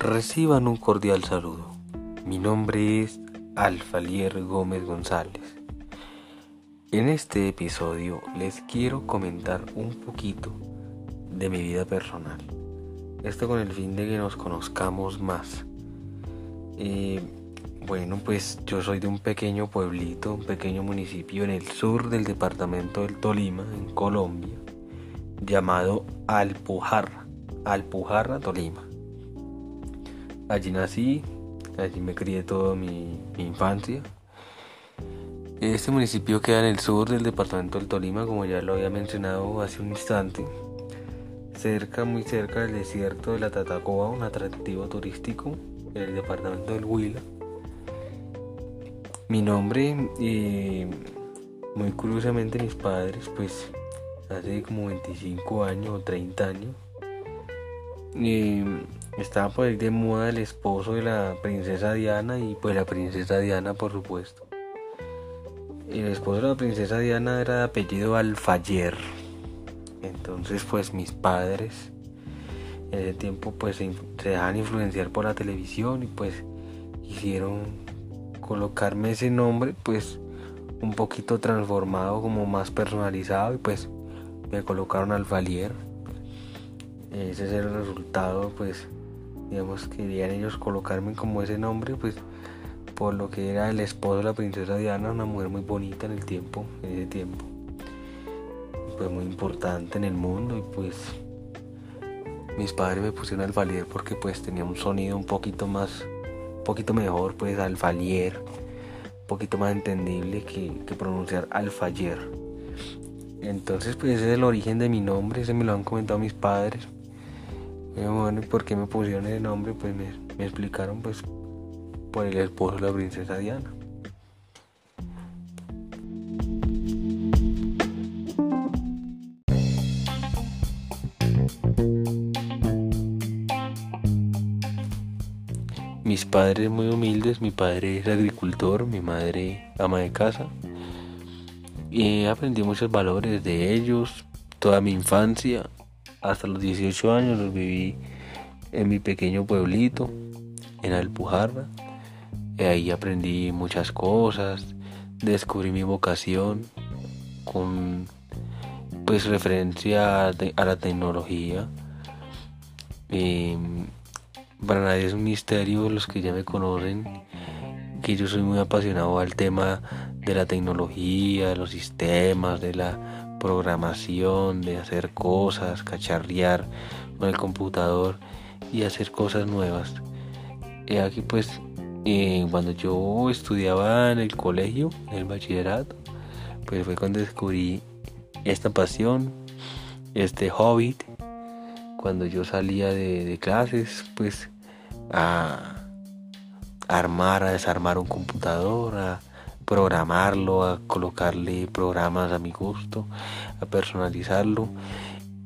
Reciban un cordial saludo. Mi nombre es Alfalier Gómez González. En este episodio les quiero comentar un poquito de mi vida personal. Esto con el fin de que nos conozcamos más. Eh, bueno, pues yo soy de un pequeño pueblito, un pequeño municipio en el sur del departamento del Tolima, en Colombia, llamado Alpujarra, Alpujarra, Tolima. Allí nací, allí me crié toda mi, infancia. Este municipio queda en el sur del departamento del Tolima, como ya lo había mencionado hace un instante, cerca, muy cerca del desierto de la Tatacoa, un atractivo turístico en el departamento del Huila. Mi nombre, muy curiosamente mis padres, pues hace como 25 años o 30 años, estaba por ahí de moda el esposo de la princesa Diana y pues la princesa Diana por supuesto. El esposo de la princesa Diana era de apellido Alfayer. Entonces pues mis padres en ese tiempo pues se, dejaban influenciar por la televisión y pues quisieron colocarme ese nombre pues un poquito transformado como más personalizado y pues me colocaron Alfalier ese es el resultado pues digamos querían ellos colocarme como ese nombre pues por lo que era el esposo de la princesa Diana una mujer muy bonita en el tiempo en ese tiempo. Pues muy importante en el mundo y pues mis padres me pusieron alfalier porque pues tenía un sonido un poquito más un poquito mejor pues alfalier un poquito más entendible que, que pronunciar alfayer entonces pues ese es el origen de mi nombre ese me lo han comentado mis padres bueno, ¿y por qué me pusieron el nombre? Pues me, me explicaron pues por el esposo de la princesa Diana. Mis padres muy humildes, mi padre es agricultor, mi madre ama de casa. Y aprendí muchos valores de ellos, toda mi infancia, hasta los 18 años los viví en mi pequeño pueblito, en Alpujarra. Y ahí aprendí muchas cosas, descubrí mi vocación con pues referencia a la tecnología. para nadie es un misterio los que ya me conocen que yo soy muy apasionado al tema de la tecnología, de los sistemas, de la programación, de hacer cosas, cacharrear con el computador y hacer cosas nuevas. Y aquí pues eh, cuando yo estudiaba en el colegio, en el bachillerato, pues fue cuando descubrí esta pasión, este hobby. Cuando yo salía de, clases, pues a armar, a desarmar un computador, a programarlo, a colocarle programas a mi gusto, a personalizarlo.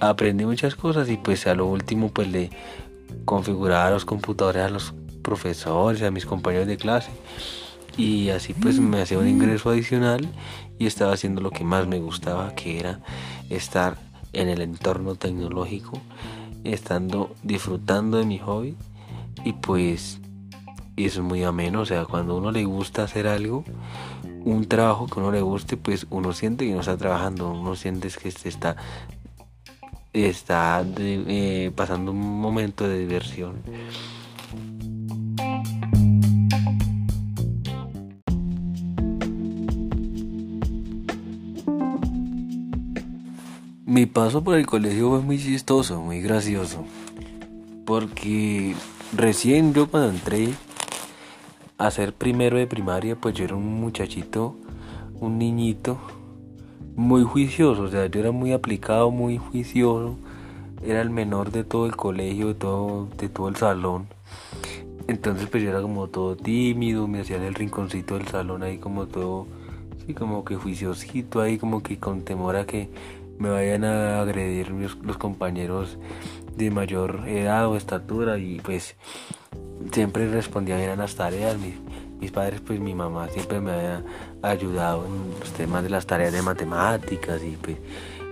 Aprendí muchas cosas y pues a lo último pues le configuraba los computadores a los profesores, a mis compañeros de clase. Y así pues me hacía un ingreso adicional y estaba haciendo lo que más me gustaba, que era estar en el entorno tecnológico, estando disfrutando de mi hobby y pues es muy ameno, o sea, cuando uno le gusta hacer algo, un trabajo que uno le guste, pues uno siente que no está trabajando, uno siente que se está, está eh, pasando un momento de diversión. Mi paso por el colegio fue muy chistoso, muy gracioso, porque recién yo cuando entré a ser primero de primaria, pues yo era un muchachito, un niñito muy juicioso, o sea, yo era muy aplicado, muy juicioso, era el menor de todo el colegio, de todo, de todo el salón. Entonces pues yo era como todo tímido, me hacía en el rinconcito del salón ahí como todo, sí, como que juiciosito ahí, como que con temor a que me vayan a agredir los compañeros de mayor edad o estatura y pues siempre respondía bien a las tareas. Mis, mis, padres, pues mi mamá siempre me había ayudado en los temas de las tareas de matemáticas y pues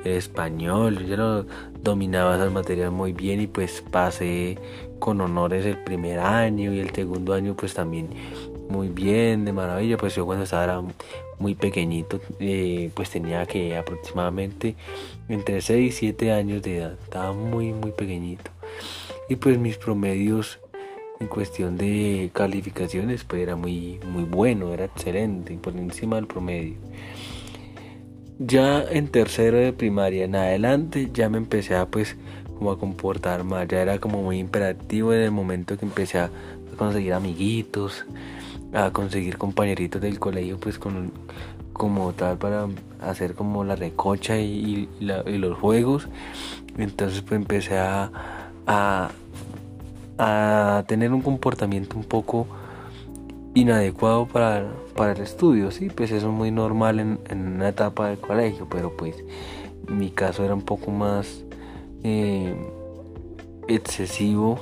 español, yo dominaba esas materias muy bien y pues pasé con honores el primer año y el segundo año pues también muy bien, de maravilla, pues yo cuando estaba muy pequeñito, eh, pues tenía que aproximadamente entre 6 y 7 años de edad, estaba muy muy pequeñito. Y pues mis promedios en cuestión de calificaciones pues era muy muy bueno, era excelente, por encima del promedio. Ya en tercero de primaria en adelante ya me empecé a pues como a comportar más, ya era como muy imperativo en el momento que empecé a conseguir amiguitos, a conseguir compañeritos del colegio pues con como tal para hacer como la recocha y, los juegos entonces pues empecé a, tener un comportamiento un poco inadecuado para, para el estudio sí pues eso es muy normal en, en una etapa del colegio pero pues mi caso era un poco más eh, excesivo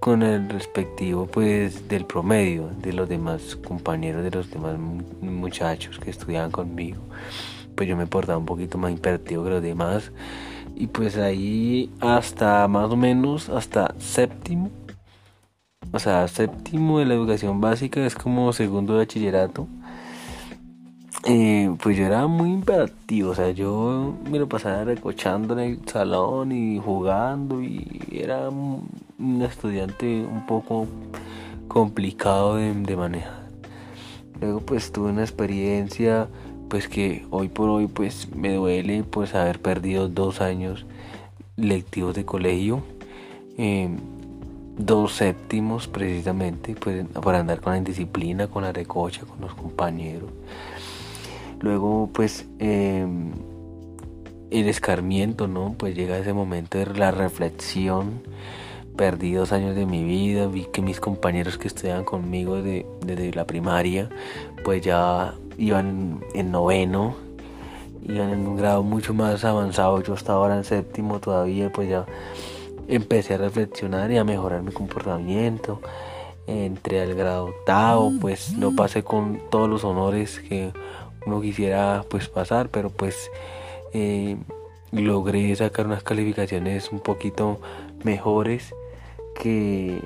con el respectivo pues del promedio de los demás compañeros de los demás muchachos que estudiaban conmigo. Pues yo me portaba un poquito más imperativo que los demás y pues ahí hasta más o menos hasta séptimo o sea séptimo de la educación básica es como segundo de bachillerato eh, pues yo era muy imperativo, o sea, yo me lo pasaba recochando en el salón y jugando y era un, estudiante un poco complicado de, manejar. Luego pues tuve una experiencia pues que hoy por hoy pues me duele pues haber perdido dos años lectivos de colegio, em, dos séptimos precisamente pues por andar con la indisciplina, con la recocha, con los compañeros. Luego, pues, em, el escarmiento, ¿no? Pues llega ese momento de la reflexión. Perdí dos años de mi vida, vi que mis compañeros que estudiaban conmigo desde la primaria, pues ya iban en noveno, iban en un grado mucho más avanzado. Yo estaba ahora en séptimo todavía, pues ya empecé a reflexionar y a mejorar mi comportamiento. Entré al grado octavo, pues no pasé con todos los honores que uno quisiera pues pasar, pero pues eh, logré sacar unas calificaciones un poquito mejores que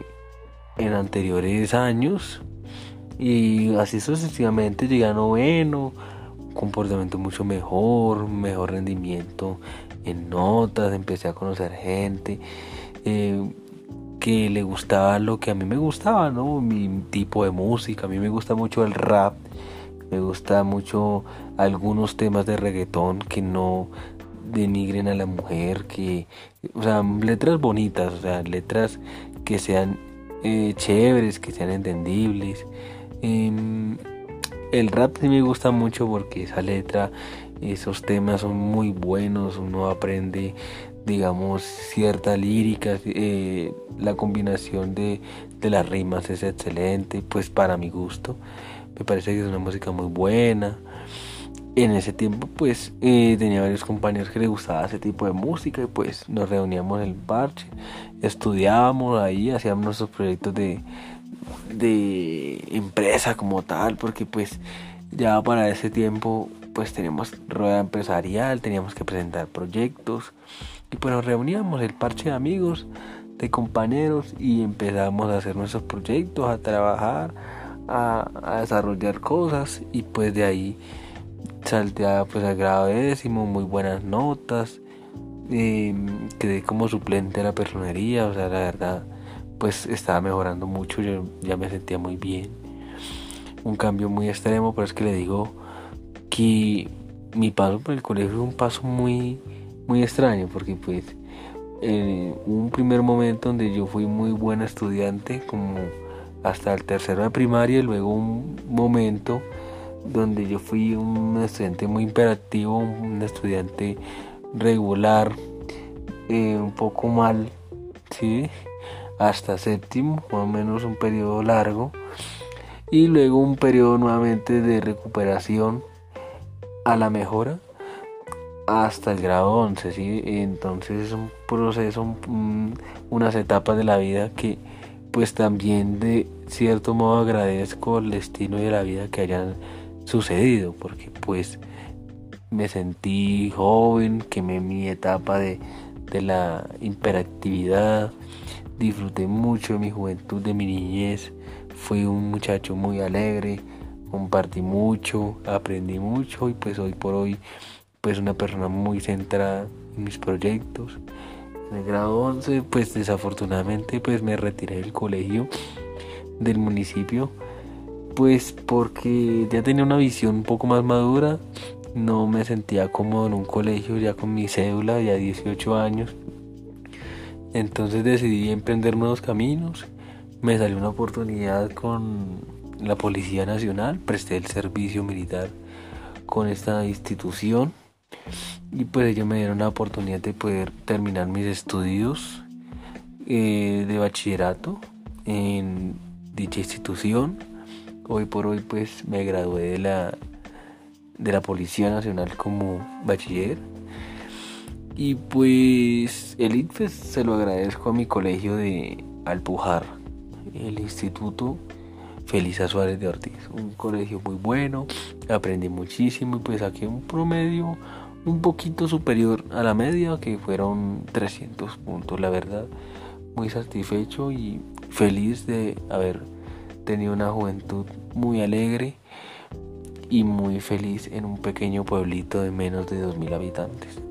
en anteriores años y así sucesivamente llegué a noveno, comportamiento mucho mejor, mejor rendimiento en notas, empecé a conocer gente eh, que le gustaba lo que a mí me gustaba, ¿no? Mi tipo de música, a mí me gusta mucho el rap me gusta mucho algunos temas de reggaetón que no denigren a la mujer, que, o sea, letras bonitas, o sea, letras que sean eh, chéveres, que sean entendibles. Em, el rap sí me gusta mucho porque esa letra, esos temas son muy buenos, uno aprende, digamos, cierta lírica, eh, la combinación de, de las rimas es excelente, pues para mi gusto. Me parece que es una música muy buena. En ese tiempo pues eh, tenía varios compañeros que les gustaba ese tipo de música y pues nos reuníamos en el parche, estudiábamos ahí, hacíamos nuestros proyectos de, de empresa como tal, porque pues ya para ese tiempo pues teníamos rueda empresarial, teníamos que presentar proyectos y pues nos reuníamos el parche de amigos, de compañeros y empezamos a hacer nuestros proyectos, a trabajar a, desarrollar cosas y pues de ahí salté pues al grado décimo, muy buenas notas, eh, quedé como suplente de la personería, o sea, la verdad pues estaba mejorando mucho, yo ya me sentía muy bien. Un cambio muy extremo, pero es que le digo que mi paso por el colegio fue un paso muy, muy extraño, porque pues en un primer momento donde yo fui muy buena estudiante, como hasta el tercero de primaria y luego un momento donde yo fui un estudiante muy imperativo, un estudiante regular, eh, un poco mal, ¿sí? Hasta séptimo, más o menos un periodo largo, y luego un periodo nuevamente de recuperación a la mejora hasta el grado 11, ¿sí? entonces es un proceso, unas etapas de la vida que pues también de cierto modo agradezco el destino de la vida que hayan sucedido, porque pues me sentí joven, quemé mi etapa de, de la hiperactividad, disfruté mucho de mi juventud, de mi niñez, fui un muchacho muy alegre, compartí mucho, aprendí mucho y pues hoy por hoy pues una persona muy centrada en mis proyectos. En el grado 11 pues desafortunadamente pues me retiré del colegio del municipio pues porque ya tenía una visión un poco más madura, no me sentía cómodo en un colegio ya con mi cédula, ya 18 años. Entonces decidí emprender nuevos caminos. Me salió una oportunidad con la Policía Nacional, presté el servicio militar con esta institución y pues ellos me dieron la oportunidad de poder terminar mis estudios eh, de bachillerato en dicha institución. Hoy por hoy pues me gradué de la de la Policía Nacional como bachiller. Y pues el ITFES se lo agradezco a mi colegio de Alpujar, el Instituto Felisa Suárez de Ortiz. Un colegio muy bueno, aprendí muchísimo y pues saqué un promedio un poquito superior a la media, que fueron 300 puntos, la verdad. Muy satisfecho y feliz de haber tenido una juventud muy alegre y muy feliz en un pequeño pueblito de menos de 2.000 habitantes.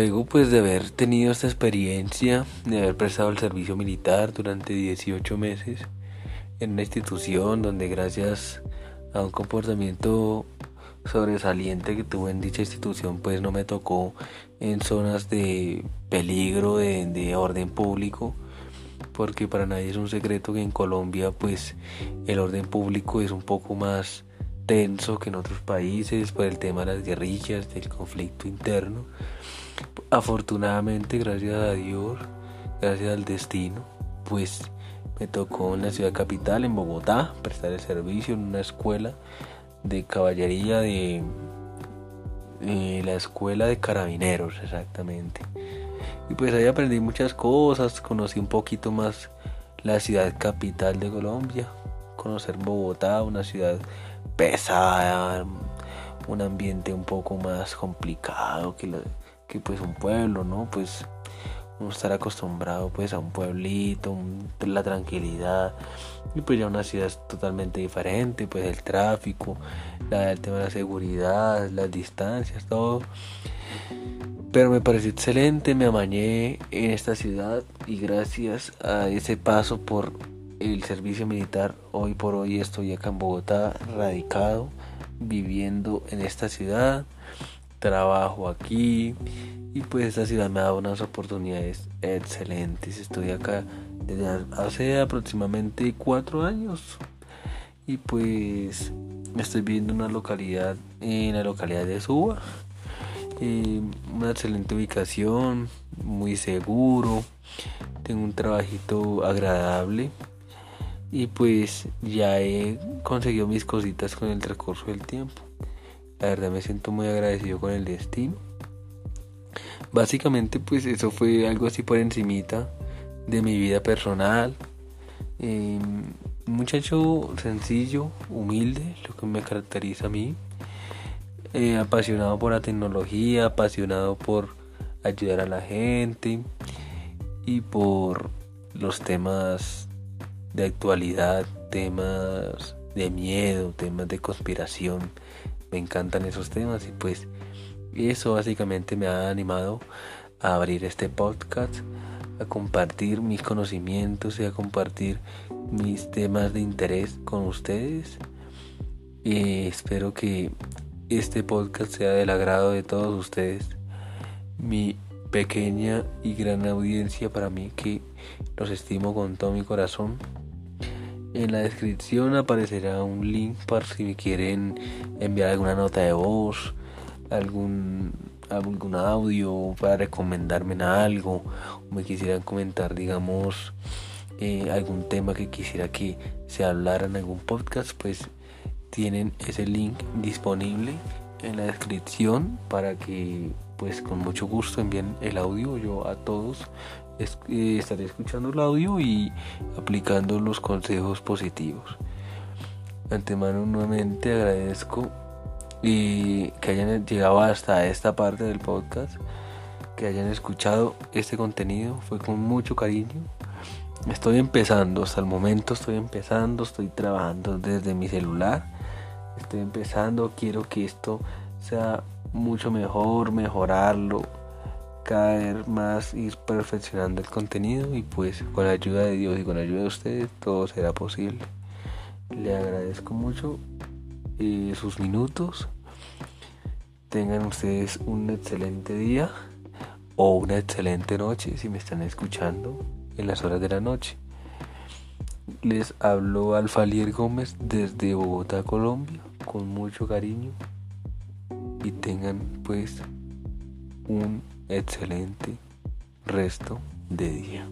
Luego pues de haber tenido esta experiencia, de haber prestado el servicio militar durante 18 meses en una institución donde gracias a un comportamiento sobresaliente que tuve en dicha institución pues no me tocó en zonas de peligro de, orden público porque para nadie es un secreto que en Colombia pues el orden público es un poco más tenso que en otros países por el tema de las guerrillas, del conflicto interno. Afortunadamente, gracias a Dios, gracias al destino, pues me tocó en la ciudad capital, en Bogotá, prestar el servicio en una escuela de caballería de la escuela de carabineros exactamente y pues ahí aprendí muchas cosas conocí un poquito más la ciudad capital de Colombia conocer Bogotá una ciudad pesada un ambiente un poco más complicado que, que pues un pueblo no pues estar acostumbrado pues a un pueblito, la tranquilidad y pues ya una ciudad totalmente diferente, pues el tráfico, el tema de la seguridad, las distancias, todo. Pero me pareció excelente, me amañé en esta ciudad y gracias a ese paso por el servicio militar, hoy por hoy estoy acá en Bogotá, radicado, viviendo en esta ciudad, trabajo aquí y pues esta ciudad me ha dado unas oportunidades excelentes. Estoy acá desde hace aproximadamente cuatro años. Y pues estoy viviendo en una localidad, en la localidad de Suba. Eh, una excelente ubicación, muy seguro. Tengo un trabajito agradable. Y pues ya he conseguido mis cositas con el transcurso del tiempo. La verdad me siento muy agradecido con el destino Básicamente pues eso fue algo así por encimita de mi vida personal. Un muchacho sencillo, humilde, lo que me caracteriza a mí. Eh, apasionado por la tecnología, apasionado por ayudar a la gente y por los temas de actualidad, temas de miedo, temas de conspiración. Me encantan esos temas y pues eso básicamente me ha animado a abrir este podcast, a compartir mis conocimientos y a compartir mis temas de interés con ustedes. Espero que este podcast sea del agrado de todos ustedes. Mi pequeña y gran audiencia para mí que los estimo con todo mi corazón. En la descripción aparecerá un link para si me quieren enviar alguna nota de voz algún algún audio para recomendarme en algo me quisieran comentar digamos eh, algún tema que quisiera que se hablara en algún podcast pues tienen ese link disponible en la descripción para que pues con mucho gusto envíen el audio yo a todos estaré escuchando el audio y aplicando los consejos positivos. Antemano nuevamente agradezco y que hayan llegado hasta esta parte del podcast, que hayan escuchado este contenido, fue con mucho cariño. Estoy empezando, hasta el momento estoy empezando, estoy trabajando desde mi celular, estoy empezando, quiero que esto sea mucho mejor, mejorarlo, caer más, ir perfeccionando el contenido y pues con la ayuda de Dios y con la ayuda de ustedes todo será posible. Le agradezco mucho eh, sus minutos. Tengan ustedes un excelente día o una excelente noche si me están escuchando en las horas de la noche. Les hablo Alfalier Gómez desde Bogotá, Colombia, con mucho cariño y tengan pues un excelente resto de día.